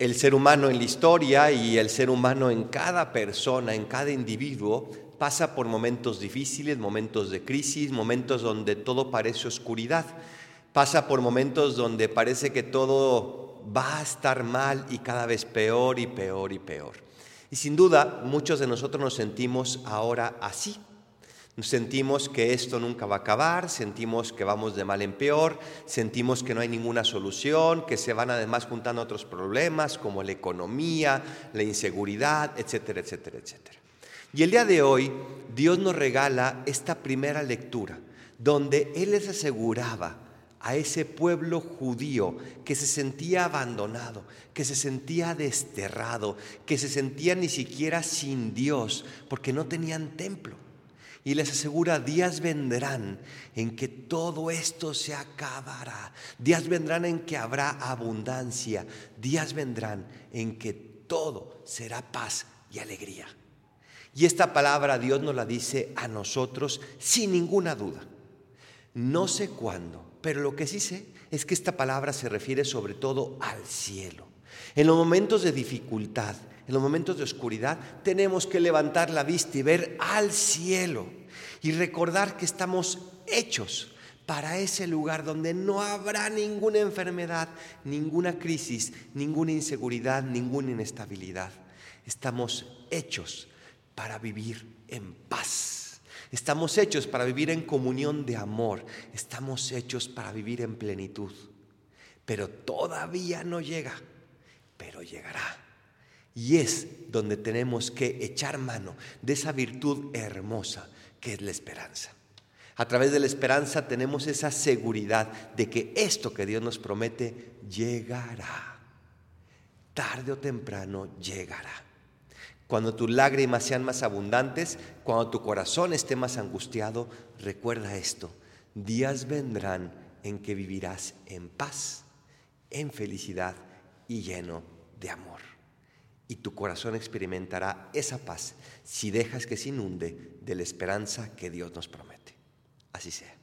El ser humano en la historia y el ser humano en cada persona, en cada individuo, pasa por momentos difíciles, momentos de crisis, momentos donde todo parece oscuridad, pasa por momentos donde parece que todo va a estar mal y cada vez peor y peor y peor. Y sin duda muchos de nosotros nos sentimos ahora así, Sentimos que esto nunca va a acabar, sentimos que vamos de mal en peor, sentimos que no hay ninguna solución, que se van además juntando otros problemas como la economía, la inseguridad, etcétera, etcétera, etcétera. Y el día de hoy Dios nos regala esta primera lectura donde Él les aseguraba a ese pueblo judío que se sentía abandonado, que se sentía desterrado, que se sentía ni siquiera sin Dios porque no tenían templo y les asegura, días vendrán en que todo esto se acabará. Días vendrán en que habrá abundancia. Días vendrán en que todo será paz y alegría. Y esta palabra Dios nos la dice a nosotros sin ninguna duda. No sé cuándo, pero lo que sí sé es que esta palabra se refiere sobre todo al cielo. En los momentos de dificultad, en los momentos de oscuridad, tenemos que levantar la vista y ver al cielo y recordar que estamos hechos para ese lugar donde no habrá ninguna enfermedad, ninguna crisis, ninguna inseguridad, ninguna inestabilidad. Estamos hechos para vivir en paz. Estamos hechos para vivir en comunión de amor. Estamos hechos para vivir en plenitud. Pero todavía no llega, pero llegará. Y es donde tenemos que echar mano de esa virtud hermosa que es la esperanza. A través de la esperanza tenemos esa seguridad de que esto que Dios nos promete llegará. Tarde o temprano llegará. Cuando tus lágrimas sean más abundantes, cuando tu corazón esté más angustiado, recuerda esto. Días vendrán en que vivirás en paz, en felicidad y lleno de amor y tu corazón experimentará esa paz si dejas que se inunde de la esperanza que Dios nos promete. Así sea.